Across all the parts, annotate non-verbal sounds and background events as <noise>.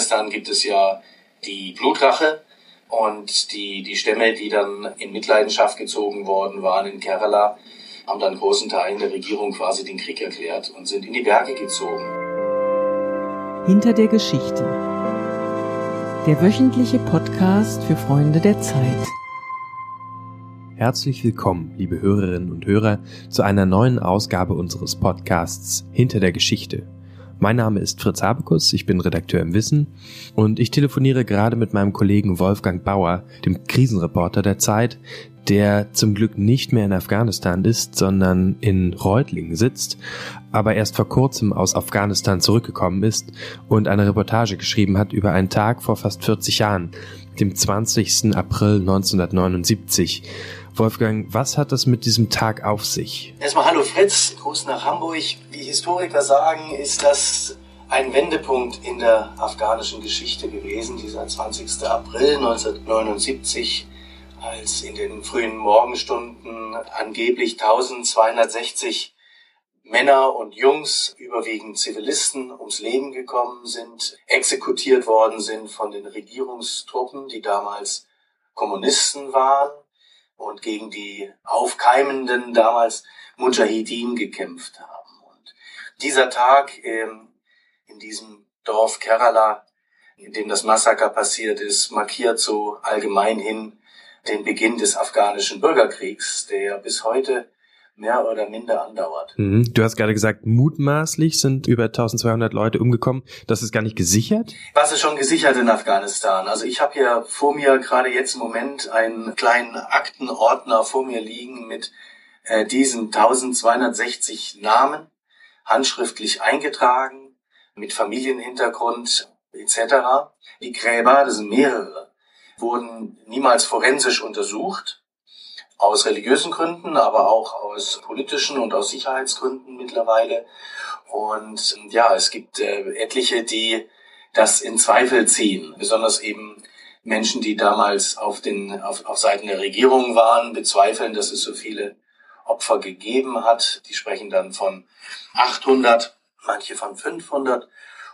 Afghanistan gibt es ja die Blutrache und die, die Stämme, die dann in Mitleidenschaft gezogen worden waren in Kerala, haben dann großen Teilen der Regierung quasi den Krieg erklärt und sind in die Berge gezogen. Hinter der Geschichte. Der wöchentliche Podcast für Freunde der Zeit. Herzlich willkommen, liebe Hörerinnen und Hörer, zu einer neuen Ausgabe unseres Podcasts Hinter der Geschichte. Mein Name ist Fritz Habekus, ich bin Redakteur im Wissen und ich telefoniere gerade mit meinem Kollegen Wolfgang Bauer, dem Krisenreporter der Zeit, der zum Glück nicht mehr in Afghanistan ist, sondern in Reutlingen sitzt, aber erst vor kurzem aus Afghanistan zurückgekommen ist und eine Reportage geschrieben hat über einen Tag vor fast 40 Jahren, dem 20. April 1979. Wolfgang, was hat das mit diesem Tag auf sich? Erstmal hallo Fritz, Gruß nach Hamburg. Wie Historiker sagen, ist das ein Wendepunkt in der afghanischen Geschichte gewesen, dieser 20. April 1979, als in den frühen Morgenstunden angeblich 1260 Männer und Jungs, überwiegend Zivilisten, ums Leben gekommen sind, exekutiert worden sind von den Regierungstruppen, die damals Kommunisten waren und gegen die aufkeimenden damals Mujahideen gekämpft haben. Und dieser Tag ähm, in diesem Dorf Kerala, in dem das Massaker passiert ist, markiert so allgemein hin den Beginn des afghanischen Bürgerkriegs, der bis heute mehr oder minder andauert. Mhm. Du hast gerade gesagt, mutmaßlich sind über 1200 Leute umgekommen. Das ist gar nicht gesichert? Was ist schon gesichert in Afghanistan? Also ich habe hier vor mir gerade jetzt im Moment einen kleinen Aktenordner vor mir liegen mit äh, diesen 1260 Namen, handschriftlich eingetragen, mit Familienhintergrund etc. Die Gräber, das sind mehrere, wurden niemals forensisch untersucht aus religiösen Gründen, aber auch aus politischen und aus Sicherheitsgründen mittlerweile. Und ja, es gibt äh, etliche, die das in Zweifel ziehen, besonders eben Menschen, die damals auf den auf, auf Seiten der Regierung waren, bezweifeln, dass es so viele Opfer gegeben hat. Die sprechen dann von 800, manche von 500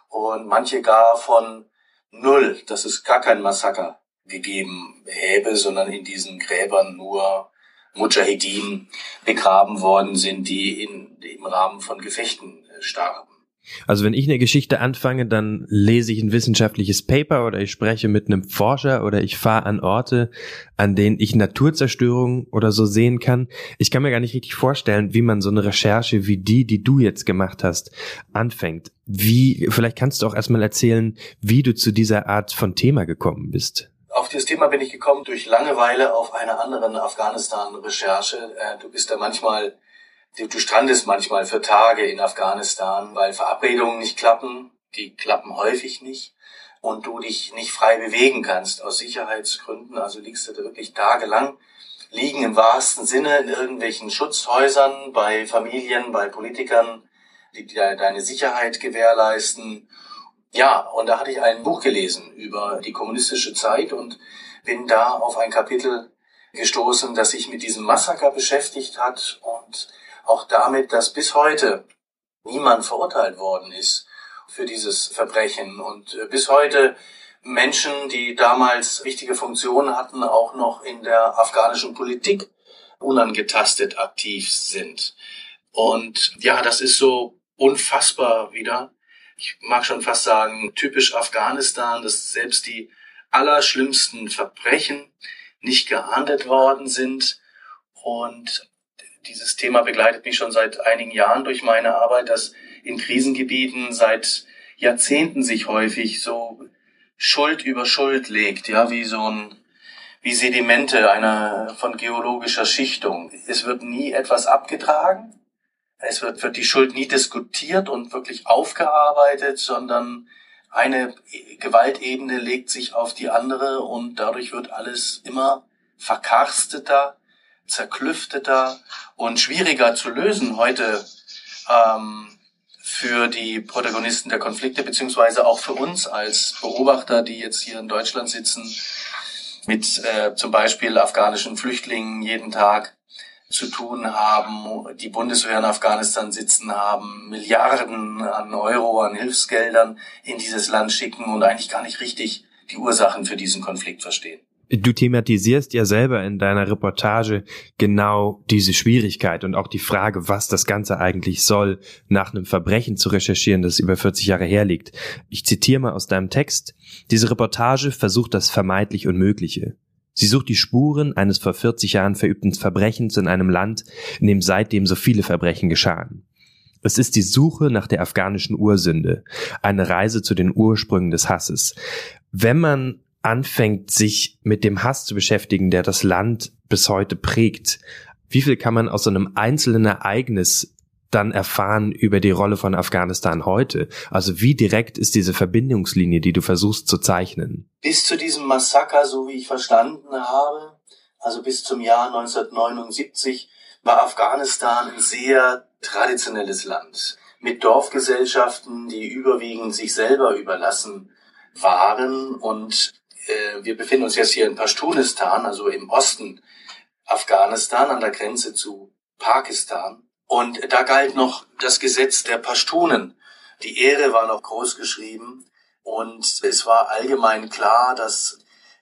und manche gar von null, dass es gar kein Massaker gegeben häbe, sondern in diesen Gräbern nur Mujahideen begraben worden sind, die in, im Rahmen von Gefechten äh, starben. Also wenn ich eine Geschichte anfange, dann lese ich ein wissenschaftliches Paper oder ich spreche mit einem Forscher oder ich fahre an Orte, an denen ich Naturzerstörung oder so sehen kann. Ich kann mir gar nicht richtig vorstellen, wie man so eine Recherche wie die, die du jetzt gemacht hast, anfängt. Wie, vielleicht kannst du auch erstmal erzählen, wie du zu dieser Art von Thema gekommen bist. Auf dieses Thema bin ich gekommen durch Langeweile auf einer anderen Afghanistan-Recherche. Äh, du bist da manchmal, du strandest manchmal für Tage in Afghanistan, weil Verabredungen nicht klappen. Die klappen häufig nicht. Und du dich nicht frei bewegen kannst aus Sicherheitsgründen. Also liegst du da wirklich tagelang liegen im wahrsten Sinne in irgendwelchen Schutzhäusern, bei Familien, bei Politikern, die deine Sicherheit gewährleisten ja, und da hatte ich ein Buch gelesen über die kommunistische Zeit und bin da auf ein Kapitel gestoßen, das sich mit diesem Massaker beschäftigt hat und auch damit, dass bis heute niemand verurteilt worden ist für dieses Verbrechen und bis heute Menschen, die damals wichtige Funktionen hatten, auch noch in der afghanischen Politik unangetastet aktiv sind. Und ja, das ist so unfassbar wieder, ich mag schon fast sagen, typisch Afghanistan, dass selbst die allerschlimmsten Verbrechen nicht geahndet worden sind. Und dieses Thema begleitet mich schon seit einigen Jahren durch meine Arbeit, dass in Krisengebieten seit Jahrzehnten sich häufig so Schuld über Schuld legt, ja, wie so ein, wie Sedimente einer von geologischer Schichtung. Es wird nie etwas abgetragen. Es wird, wird die Schuld nie diskutiert und wirklich aufgearbeitet, sondern eine Gewaltebene legt sich auf die andere und dadurch wird alles immer verkarsteter, zerklüfteter und schwieriger zu lösen heute ähm, für die Protagonisten der Konflikte, beziehungsweise auch für uns als Beobachter, die jetzt hier in Deutschland sitzen, mit äh, zum Beispiel afghanischen Flüchtlingen jeden Tag zu tun haben, die Bundeswehr in Afghanistan sitzen haben, Milliarden an Euro, an Hilfsgeldern in dieses Land schicken und eigentlich gar nicht richtig die Ursachen für diesen Konflikt verstehen. Du thematisierst ja selber in deiner Reportage genau diese Schwierigkeit und auch die Frage, was das Ganze eigentlich soll, nach einem Verbrechen zu recherchieren, das über 40 Jahre herliegt. Ich zitiere mal aus deinem Text. Diese Reportage versucht das vermeintlich Unmögliche. Sie sucht die Spuren eines vor 40 Jahren verübten Verbrechens in einem Land, in dem seitdem so viele Verbrechen geschahen. Es ist die Suche nach der afghanischen Ursünde, eine Reise zu den Ursprüngen des Hasses. Wenn man anfängt, sich mit dem Hass zu beschäftigen, der das Land bis heute prägt, wie viel kann man aus so einem einzelnen Ereignis dann erfahren über die Rolle von Afghanistan heute? Also wie direkt ist diese Verbindungslinie, die du versuchst zu zeichnen? Bis zu diesem Massaker, so wie ich verstanden habe, also bis zum Jahr 1979, war Afghanistan ein sehr traditionelles Land mit Dorfgesellschaften, die überwiegend sich selber überlassen waren und äh, wir befinden uns jetzt hier in Pashtunistan, also im Osten Afghanistan an der Grenze zu Pakistan. Und da galt noch das Gesetz der Pashtunen. Die Ehre war noch groß geschrieben und es war allgemein klar, dass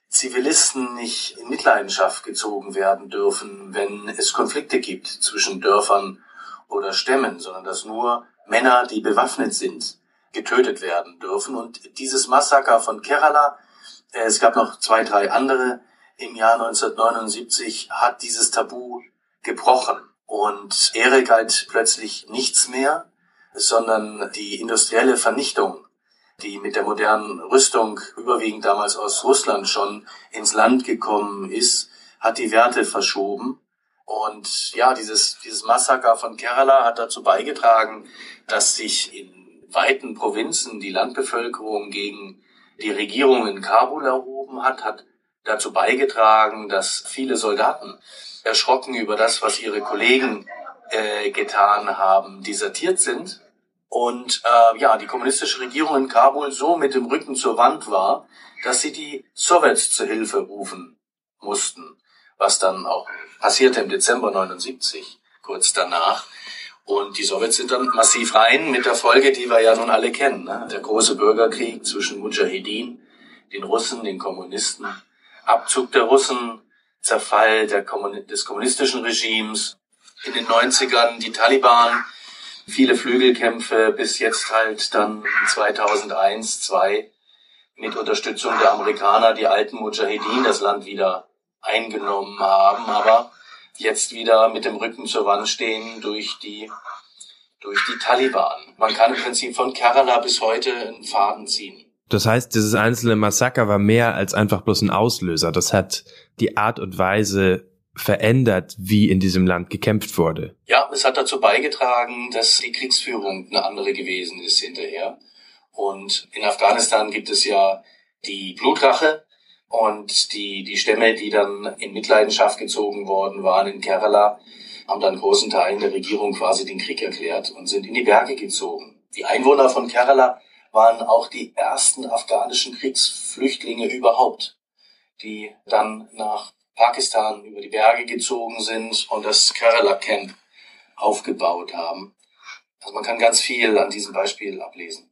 Zivilisten nicht in Mitleidenschaft gezogen werden dürfen, wenn es Konflikte gibt zwischen Dörfern oder Stämmen, sondern dass nur Männer, die bewaffnet sind, getötet werden dürfen. Und dieses Massaker von Kerala äh, es gab noch zwei, drei andere im Jahr 1979, hat dieses Tabu gebrochen. Und Ehre galt plötzlich nichts mehr, sondern die industrielle Vernichtung, die mit der modernen Rüstung überwiegend damals aus Russland schon ins Land gekommen ist, hat die Werte verschoben. Und ja, dieses, dieses Massaker von Kerala hat dazu beigetragen, dass sich in weiten Provinzen die Landbevölkerung gegen die Regierung in Kabul erhoben hat, hat dazu beigetragen, dass viele Soldaten erschrocken über das, was ihre Kollegen äh, getan haben, desertiert sind. Und äh, ja, die kommunistische Regierung in Kabul so mit dem Rücken zur Wand war, dass sie die Sowjets zur Hilfe rufen mussten, was dann auch passierte im Dezember 79, kurz danach. Und die Sowjets sind dann massiv rein mit der Folge, die wir ja nun alle kennen. Ne? Der große Bürgerkrieg zwischen Mujahedin, den Russen, den Kommunisten, Abzug der Russen, Zerfall der Kommun des kommunistischen Regimes, in den 90ern die Taliban, viele Flügelkämpfe, bis jetzt halt dann 2001, 2 mit Unterstützung der Amerikaner die alten Mujahedin das Land wieder eingenommen haben. Aber jetzt wieder mit dem Rücken zur Wand stehen durch die, durch die Taliban. Man kann im Prinzip von Kerala bis heute einen Faden ziehen. Das heißt, dieses einzelne Massaker war mehr als einfach bloß ein Auslöser. Das hat die Art und Weise verändert, wie in diesem Land gekämpft wurde. Ja, es hat dazu beigetragen, dass die Kriegsführung eine andere gewesen ist hinterher. Und in Afghanistan gibt es ja die Blutrache, und die, die Stämme, die dann in Mitleidenschaft gezogen worden waren in Kerala, haben dann großen Teilen der Regierung quasi den Krieg erklärt und sind in die Berge gezogen. Die Einwohner von Kerala waren auch die ersten afghanischen Kriegsflüchtlinge überhaupt, die dann nach Pakistan über die Berge gezogen sind und das Kerala Camp aufgebaut haben. Also man kann ganz viel an diesem Beispiel ablesen.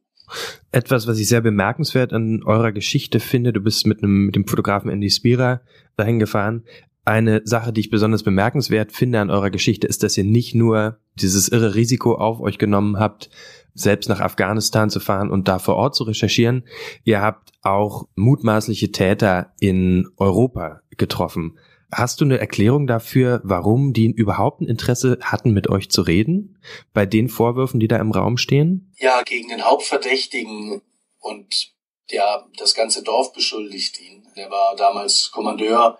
Etwas, was ich sehr bemerkenswert an eurer Geschichte finde, du bist mit, einem, mit dem Fotografen Andy Spira dahin gefahren. Eine Sache, die ich besonders bemerkenswert finde an eurer Geschichte, ist, dass ihr nicht nur dieses irre Risiko auf euch genommen habt, selbst nach Afghanistan zu fahren und da vor Ort zu recherchieren. Ihr habt auch mutmaßliche Täter in Europa getroffen. Hast du eine Erklärung dafür, warum die überhaupt ein Interesse hatten, mit euch zu reden? Bei den Vorwürfen, die da im Raum stehen? Ja, gegen den Hauptverdächtigen und der das ganze Dorf beschuldigt ihn. Der war damals Kommandeur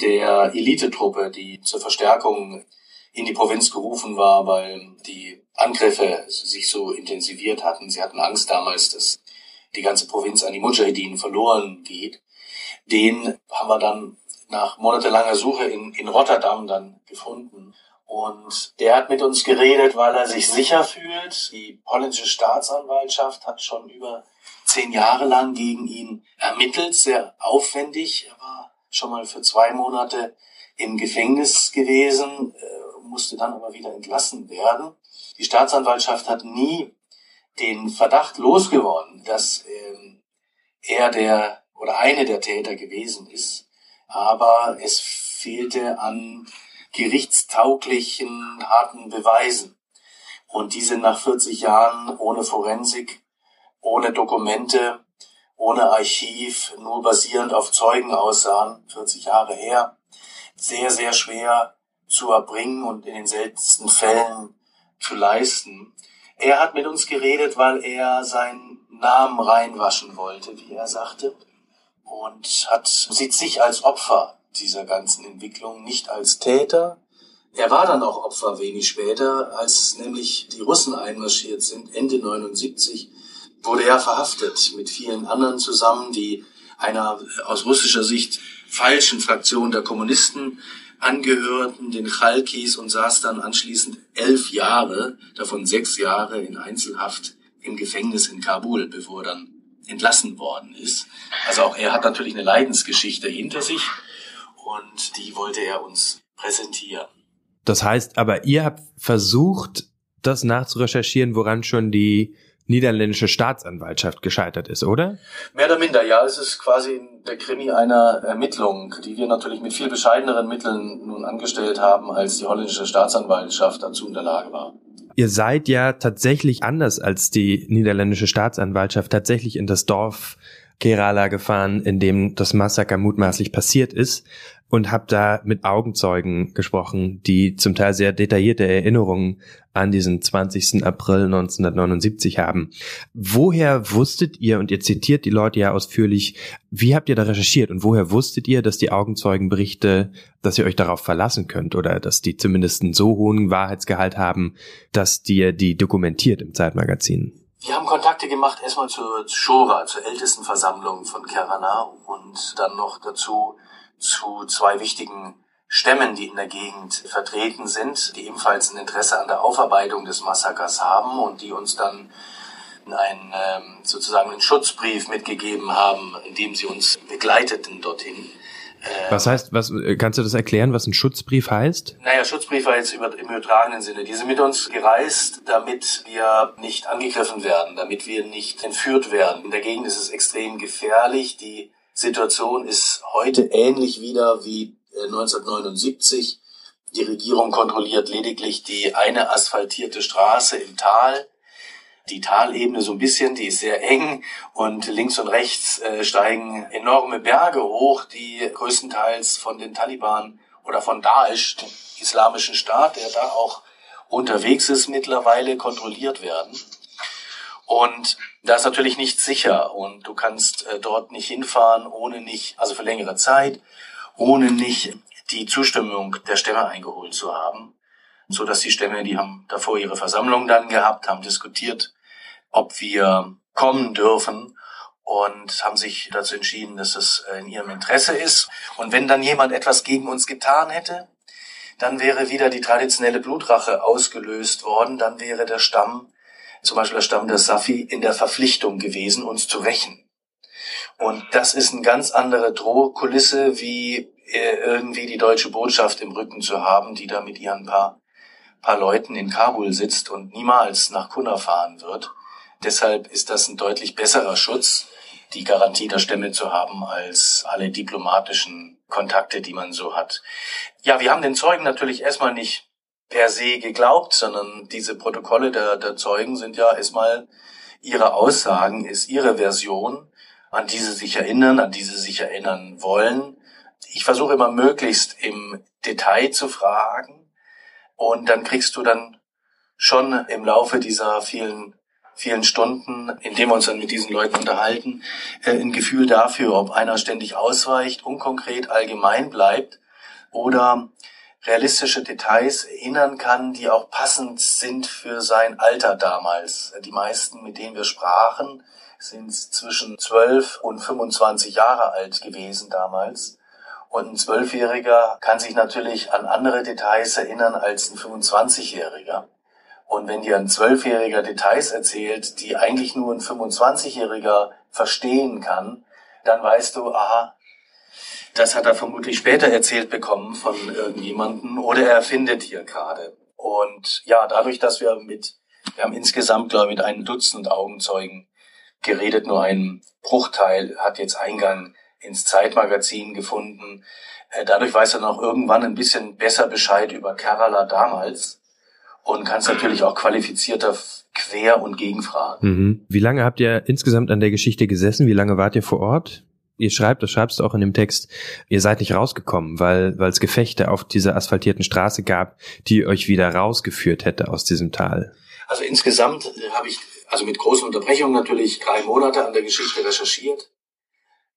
der Elitetruppe, die zur Verstärkung in die Provinz gerufen war, weil die Angriffe sich so intensiviert hatten. Sie hatten Angst damals, dass die ganze Provinz an die Mujahideen verloren geht. Den haben wir dann nach monatelanger Suche in, in Rotterdam dann gefunden. Und der hat mit uns geredet, weil er sich sicher fühlt. Die polnische Staatsanwaltschaft hat schon über zehn Jahre lang gegen ihn ermittelt, sehr aufwendig. Er war schon mal für zwei Monate im Gefängnis gewesen, äh, musste dann aber wieder entlassen werden. Die Staatsanwaltschaft hat nie den Verdacht losgeworden, dass ähm, er der oder eine der Täter gewesen ist. Aber es fehlte an gerichtstauglichen, harten Beweisen. Und die sind nach 40 Jahren ohne Forensik, ohne Dokumente, ohne Archiv, nur basierend auf Zeugenaussagen, 40 Jahre her, sehr, sehr schwer zu erbringen und in den seltensten Fällen zu leisten. Er hat mit uns geredet, weil er seinen Namen reinwaschen wollte, wie er sagte, und hat, sieht sich als Opfer dieser ganzen Entwicklung, nicht als Täter. Er war dann auch Opfer wenig später, als nämlich die Russen einmarschiert sind, Ende 79, wurde er verhaftet mit vielen anderen zusammen, die einer aus russischer Sicht falschen Fraktion der Kommunisten angehörten, den Chalkis, und saß dann anschließend elf Jahre, davon sechs Jahre in Einzelhaft im Gefängnis in Kabul, bevor er dann entlassen worden ist. Also auch er hat natürlich eine Leidensgeschichte hinter sich und die wollte er uns präsentieren. Das heißt, aber ihr habt versucht, das nachzurecherchieren, woran schon die niederländische Staatsanwaltschaft gescheitert ist, oder? Mehr oder minder, ja. Es ist quasi der Krimi einer Ermittlung, die wir natürlich mit viel bescheideneren Mitteln nun angestellt haben, als die holländische Staatsanwaltschaft dazu in der Lage war. Ihr seid ja tatsächlich anders als die niederländische Staatsanwaltschaft tatsächlich in das Dorf Kerala gefahren, in dem das Massaker mutmaßlich passiert ist und habe da mit Augenzeugen gesprochen, die zum Teil sehr detaillierte Erinnerungen an diesen 20. April 1979 haben. Woher wusstet ihr, und ihr zitiert die Leute ja ausführlich, wie habt ihr da recherchiert und woher wusstet ihr, dass die Augenzeugenberichte, dass ihr euch darauf verlassen könnt oder dass die zumindest einen so hohen Wahrheitsgehalt haben, dass ihr die dokumentiert im Zeitmagazin? Wir haben Kontakte gemacht erstmal zur Shora, zur ältesten Versammlung von Kerana und dann noch dazu zu zwei wichtigen Stämmen, die in der Gegend vertreten sind, die ebenfalls ein Interesse an der Aufarbeitung des Massakers haben und die uns dann einen ähm, sozusagen einen Schutzbrief mitgegeben haben, in dem sie uns begleiteten dorthin. Ähm, was heißt, was kannst du das erklären, was ein Schutzbrief heißt? Naja, Schutzbrief war jetzt über, im übertragenen Sinne. Die sind mit uns gereist, damit wir nicht angegriffen werden, damit wir nicht entführt werden. In der Gegend ist es extrem gefährlich. Die Situation ist heute ähnlich wieder wie 1979. Äh, die Regierung kontrolliert lediglich die eine asphaltierte Straße im Tal. Die Talebene so ein bisschen, die ist sehr eng und links und rechts äh, steigen enorme Berge hoch, die größtenteils von den Taliban oder von Daesh, dem islamischen Staat, der da auch unterwegs ist, mittlerweile kontrolliert werden. Und da ist natürlich nicht sicher und du kannst äh, dort nicht hinfahren, ohne nicht, also für längere Zeit, ohne nicht die Zustimmung der Stämme eingeholt zu haben. So dass die Stämme, die haben davor ihre Versammlung dann gehabt, haben diskutiert, ob wir kommen dürfen und haben sich dazu entschieden, dass es äh, in ihrem Interesse ist. Und wenn dann jemand etwas gegen uns getan hätte, dann wäre wieder die traditionelle Blutrache ausgelöst worden, dann wäre der Stamm zum Beispiel der Stamm der Safi, in der Verpflichtung gewesen, uns zu rächen. Und das ist eine ganz andere Drohkulisse, wie äh, irgendwie die deutsche Botschaft im Rücken zu haben, die da mit ihren paar, paar Leuten in Kabul sitzt und niemals nach Kunna fahren wird. Deshalb ist das ein deutlich besserer Schutz, die Garantie der Stämme zu haben, als alle diplomatischen Kontakte, die man so hat. Ja, wir haben den Zeugen natürlich erstmal nicht per se geglaubt, sondern diese Protokolle der, der Zeugen sind ja erstmal ihre Aussagen, ist ihre Version, an die sie sich erinnern, an die sie sich erinnern wollen. Ich versuche immer möglichst im Detail zu fragen und dann kriegst du dann schon im Laufe dieser vielen vielen Stunden, in dem wir uns dann mit diesen Leuten unterhalten, äh, ein Gefühl dafür, ob einer ständig ausweicht, unkonkret allgemein bleibt oder realistische Details erinnern kann, die auch passend sind für sein Alter damals. Die meisten, mit denen wir sprachen, sind zwischen 12 und 25 Jahre alt gewesen damals. Und ein Zwölfjähriger kann sich natürlich an andere Details erinnern als ein 25-Jähriger. Und wenn dir ein Zwölfjähriger Details erzählt, die eigentlich nur ein 25-Jähriger verstehen kann, dann weißt du, aha, Das hat er vermutlich später erzählt bekommen von irgendjemanden oder er findet hier gerade. Und ja, dadurch, dass wir mit, wir haben insgesamt, glaube ich, mit einem Dutzend Augenzeugen geredet, nur ein Bruchteil hat jetzt Eingang ins Zeitmagazin gefunden. Äh, dadurch weiß er noch irgendwann ein bisschen besser Bescheid über Kerala damals und kann es natürlich auch qualifizierter quer- und gegenfragen. Mhm. Wie lange habt ihr insgesamt an der Geschichte gesessen? Wie lange wart ihr vor Ort? Ihr schreibt, das schreibst du auch in dem Text, ihr seid nicht rausgekommen, weil weil es Gefechte auf dieser asphaltierten Straße gab, die euch wieder rausgeführt hätte aus diesem Tal. Also insgesamt äh, habe ich also mit großen Unterbrechungen natürlich drei Monate an der Geschichte recherchiert.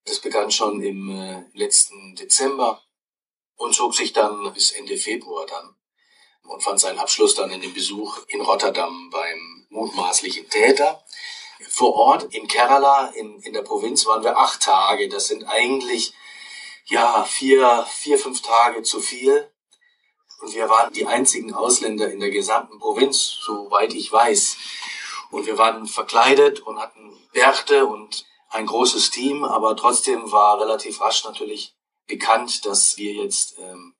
Das begann schon im äh, letzten Dezember und zog sich dann bis Ende Februar dann und fand seinen Abschluss dann in dem Besuch in Rotterdam beim mutmaßlichen Täter. Vor Ort in Kerala, in, in der Provinz, waren wir acht Tage. Das sind eigentlich, ja, vier, vier, fünf Tage zu viel. Und wir waren die einzigen Ausländer in der gesamten Provinz, soweit ich weiß. Und wir waren verkleidet und hatten Bärte und ein großes Team, aber trotzdem war relativ rasch natürlich bekannt, dass wir jetzt ähm,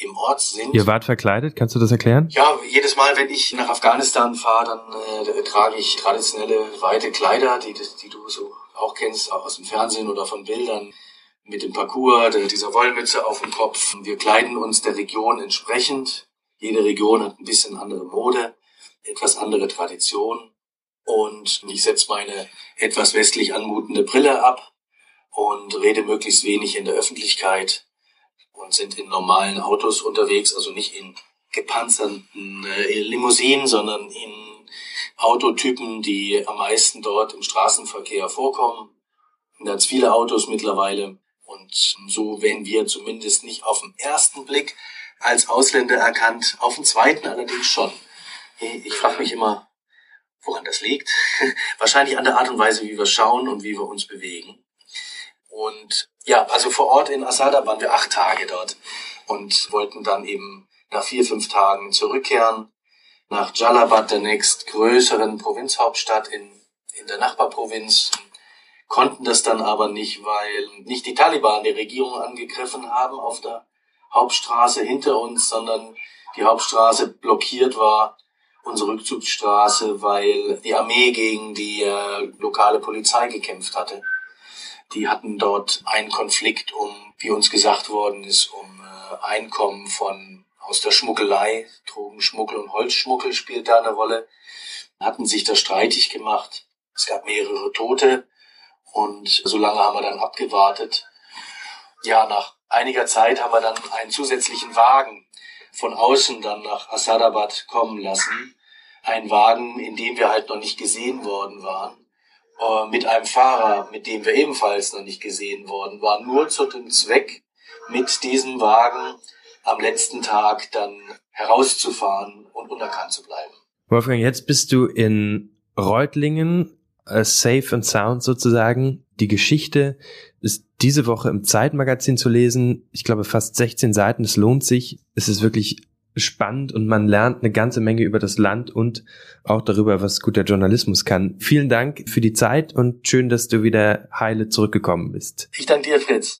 im Ort sind. Ihr wart verkleidet, kannst du das erklären? Ja, jedes Mal, wenn ich nach Afghanistan fahre, dann äh, trage ich traditionelle weite Kleider, die, die du so auch kennst, auch aus dem Fernsehen oder von Bildern, mit dem Parcours, dieser Wollmütze auf dem Kopf. Wir kleiden uns der Region entsprechend. Jede Region hat ein bisschen andere Mode, etwas andere Tradition. Und ich setze meine etwas westlich anmutende Brille ab und rede möglichst wenig in der Öffentlichkeit und sind in normalen Autos unterwegs, also nicht in gepanzerten äh, Limousinen, sondern in Autotypen, die am meisten dort im Straßenverkehr vorkommen. Ganz viele Autos mittlerweile. Und so werden wir zumindest nicht auf den ersten Blick als Ausländer erkannt, auf den zweiten allerdings schon. Ich frage mich immer, woran das liegt. <laughs> Wahrscheinlich an der Art und Weise, wie wir schauen und wie wir uns bewegen. Und ja, also vor Ort in Asada waren wir acht Tage dort und wollten dann eben nach vier, fünf Tagen zurückkehren nach Jalabad, der nächstgrößeren Provinzhauptstadt in, in der Nachbarprovinz. Konnten das dann aber nicht, weil nicht die Taliban die Regierung angegriffen haben auf der Hauptstraße hinter uns, sondern die Hauptstraße blockiert war, unsere Rückzugsstraße, weil die Armee gegen die äh, lokale Polizei gekämpft hatte. Die hatten dort einen Konflikt um, wie uns gesagt worden ist, um äh, Einkommen von aus der Schmuggelei, Drogenschmuggel und Holzschmuggel spielt da eine Rolle, hatten sich da streitig gemacht. Es gab mehrere Tote und so lange haben wir dann abgewartet. Ja, nach einiger Zeit haben wir dann einen zusätzlichen Wagen von außen dann nach Assadabad kommen lassen. Ein Wagen, in dem wir halt noch nicht gesehen worden waren. Äh, mit einem Fahrer, mit dem wir ebenfalls noch nicht gesehen worden waren, nur zu dem Zweck, mit diesem Wagen am letzten Tag dann herauszufahren und unerkannt zu bleiben. Wolfgang, jetzt bist du in Reutlingen, uh, safe and sound sozusagen. Die Geschichte ist diese Woche im Zeitmagazin zu lesen. Ich glaube fast 16 Seiten. Es lohnt sich. Es ist wirklich spannend und man lernt eine ganze Menge über das Land und auch darüber, was guter Journalismus kann. Vielen Dank für die Zeit und schön, dass du wieder heile zurückgekommen bist. Ich danke dir, Fritz.